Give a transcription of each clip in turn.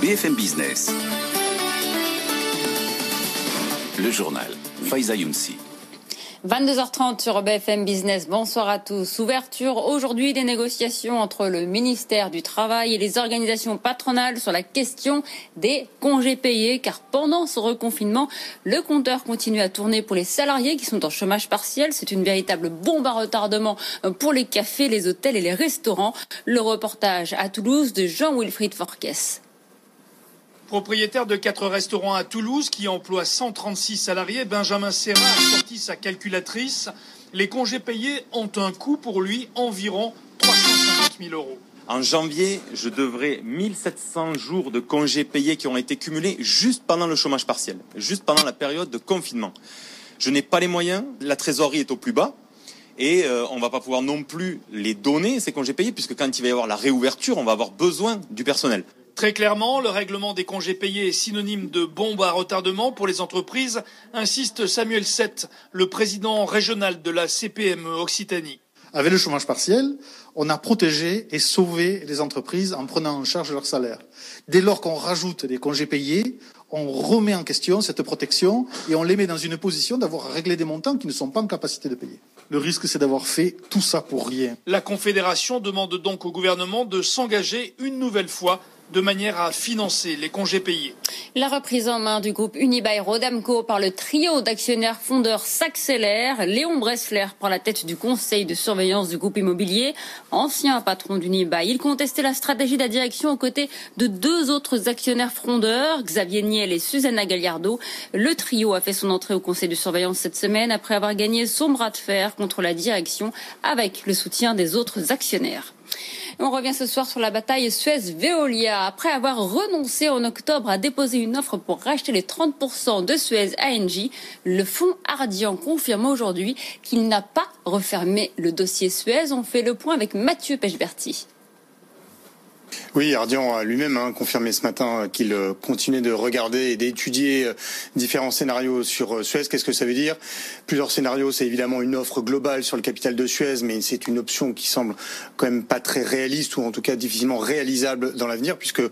BFM Business. Le journal. Faiza Younsi. 22h30 sur BFM Business. Bonsoir à tous. Ouverture aujourd'hui des négociations entre le ministère du Travail et les organisations patronales sur la question des congés payés car pendant ce reconfinement, le compteur continue à tourner pour les salariés qui sont en chômage partiel. C'est une véritable bombe à retardement pour les cafés, les hôtels et les restaurants. Le reportage à Toulouse de Jean-Wilfried Forquès. Propriétaire de quatre restaurants à Toulouse qui emploie 136 salariés, Benjamin Serra a sorti sa calculatrice. Les congés payés ont un coût pour lui environ 350 000 euros. En janvier, je devrais 1700 jours de congés payés qui ont été cumulés juste pendant le chômage partiel, juste pendant la période de confinement. Je n'ai pas les moyens, la trésorerie est au plus bas. Et euh, on ne va pas pouvoir non plus les donner, ces congés payés, puisque quand il va y avoir la réouverture, on va avoir besoin du personnel. Très clairement, le règlement des congés payés est synonyme de bombe à retardement pour les entreprises, insiste Samuel Sett, le président régional de la CPME Occitanie. Avec le chômage partiel, on a protégé et sauvé les entreprises en prenant en charge leur salaire. Dès lors qu'on rajoute des congés payés, on remet en question cette protection et on les met dans une position d'avoir réglé des montants qui ne sont pas en capacité de payer. Le risque, c'est d'avoir fait tout ça pour rien. La Confédération demande donc au gouvernement de s'engager une nouvelle fois de manière à financer les congés payés. La reprise en main du groupe Unibail Rodamco par le trio d'actionnaires fondeurs s'accélère. Léon Bressler prend la tête du conseil de surveillance du groupe immobilier. Ancien patron d'Unibail, il contestait la stratégie de la direction aux côtés de deux autres actionnaires frondeurs, Xavier Niel et Susanna Gagliardo. Le trio a fait son entrée au conseil de surveillance cette semaine après avoir gagné son bras de fer contre la direction avec le soutien des autres actionnaires. On revient ce soir sur la bataille Suez-Veolia. Après avoir renoncé en octobre à déposer une offre pour racheter les 30% de Suez ANJ, le fonds Ardian confirme aujourd'hui qu'il n'a pas refermé le dossier Suez. On fait le point avec Mathieu Pechberti. Oui, Ardian a lui-même hein, confirmé ce matin qu'il euh, continuait de regarder et d'étudier euh, différents scénarios sur euh, Suez. Qu'est-ce que ça veut dire? Plusieurs scénarios, c'est évidemment une offre globale sur le capital de Suez, mais c'est une option qui semble quand même pas très réaliste ou en tout cas difficilement réalisable dans l'avenir, puisque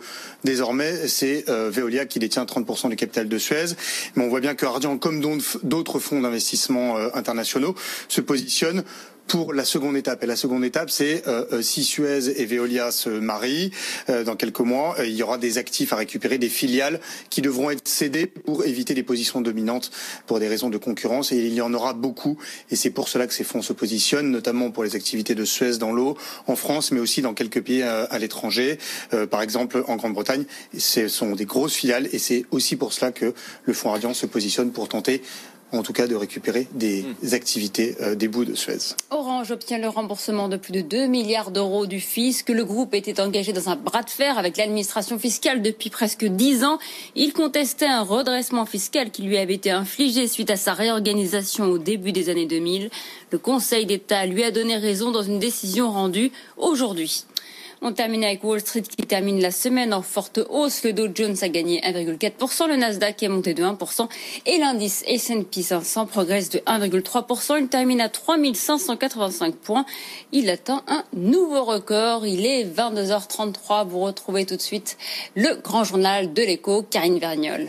désormais c'est Veolia qui détient 30% du capital de Suez. Mais on voit bien que Ardian, comme d'autres fonds d'investissement internationaux, se positionne pour la seconde étape. Et la seconde étape, c'est euh, euh, si Suez et Veolia se marient euh, dans quelques mois, il y aura des actifs à récupérer, des filiales qui devront être cédées pour éviter des positions dominantes pour des raisons de concurrence. Et il y en aura beaucoup. Et c'est pour cela que ces fonds se positionnent, notamment pour les activités de Suez dans l'eau, en France, mais aussi dans quelques pays à, l'étranger. par exemple, en Grande-Bretagne, ce sont des grosses filiales. Et c'est aussi pour cela que le fonds Ardian se positionne pour tenter en tout cas de récupérer des hmm. activités euh, des bouts de Suez. Orange obtient le remboursement de plus de 2 milliards d'euros du fisc. Le groupe était engagé dans un bras de fer avec l'administration fiscale depuis presque 10 ans. Il contestait un redressement fiscal qui lui avait été infligé suite à sa réorganisation au début des années 2000. Le Conseil d'État lui a donné raison dans une décision rendue aujourd'hui. On termine avec Wall Street qui termine la semaine en forte hausse. Le Dow Jones a gagné 1,4%, le Nasdaq est monté de 1% et l'indice S&P 500 progresse de 1,3%. Il termine à 3585 points. Il atteint un nouveau record. Il est 22h33. Vous retrouvez tout de suite le grand journal de l'écho, Karine Vergnol.